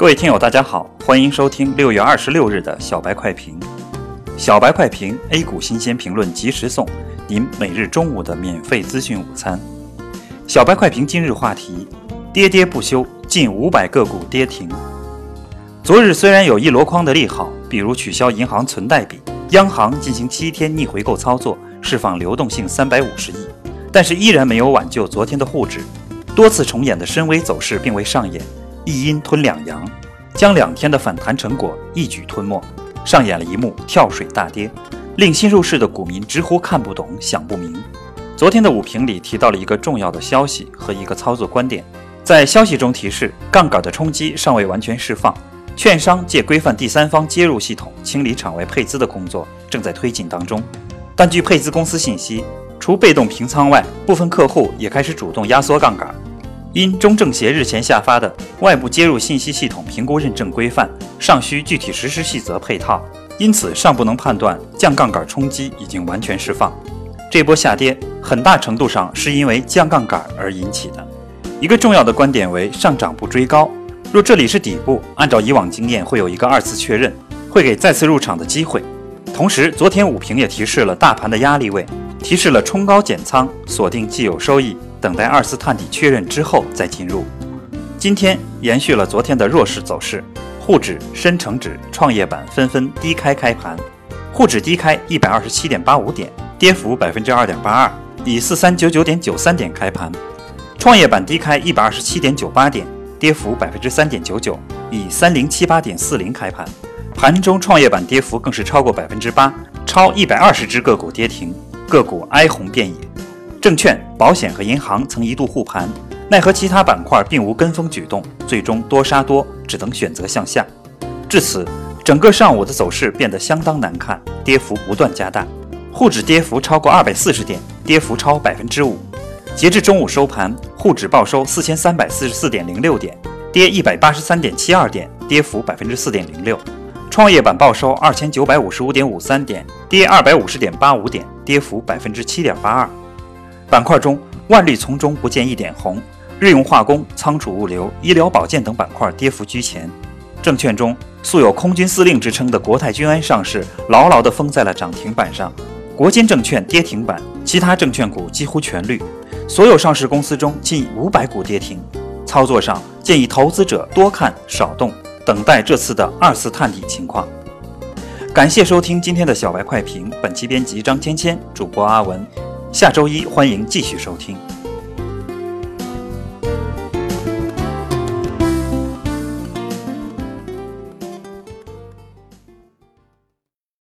各位听友，大家好，欢迎收听六月二十六日的小白快评。小白快评，A 股新鲜评论及时送，您每日中午的免费资讯午餐。小白快评今日话题：跌跌不休，近五百个股跌停。昨日虽然有一箩筐的利好，比如取消银行存贷比，央行进行七天逆回购操作，释放流动性三百五十亿，但是依然没有挽救昨天的沪指，多次重演的深 V 走势并未上演。一阴吞两阳，将两天的反弹成果一举吞没，上演了一幕跳水大跌，令新入市的股民直呼看不懂、想不明。昨天的午评里提到了一个重要的消息和一个操作观点，在消息中提示，杠杆的冲击尚未完全释放，券商借规范第三方接入系统清理场外配资的工作正在推进当中。但据配资公司信息，除被动平仓外，部分客户也开始主动压缩杠杆。因中证协日前下发的外部接入信息系统评估认证规范尚需具体实施细则配套，因此尚不能判断降杠杆冲击已经完全释放。这波下跌很大程度上是因为降杠杆而引起的。一个重要的观点为上涨不追高，若这里是底部，按照以往经验会有一个二次确认，会给再次入场的机会。同时，昨天午评也提示了大盘的压力位，提示了冲高减仓，锁定既有收益。等待二次探底确认之后再进入。今天延续了昨天的弱势走势，沪指、深成指、创业板纷纷低开开盘。沪指低开一百二十七点八五点，跌幅百分之二点八二，以四三九九点九三点开盘。创业板低开一百二十七点九八点，跌幅百分之三点九九，以三零七八点四零开盘。盘中创业板跌幅更是超过百分之八，超一百二十只个股跌停，个股哀鸿遍野。证券、保险和银行曾一度护盘，奈何其他板块并无跟风举动，最终多杀多，只能选择向下。至此，整个上午的走势变得相当难看，跌幅不断加大。沪指跌幅超过二百四十点，跌幅超百分之五。截至中午收盘，沪指报收四千三百四十四点零六点，跌一百八十三点七二点，跌幅百分之四点零六。创业板报收二千九百五十五点五三点，跌二百五十点八五点，跌幅百分之七点八二。板块中，万绿丛中不见一点红，日用化工、仓储物流、医疗保健等板块跌幅居前。证券中，素有“空军司令”之称的国泰君安上市，牢牢地封在了涨停板上。国金证券跌停板，其他证券股几乎全绿。所有上市公司中，近五百股跌停。操作上，建议投资者多看少动，等待这次的二次探底情况。感谢收听今天的小白快评，本期编辑张芊芊，主播阿文。下周一，欢迎继续收听。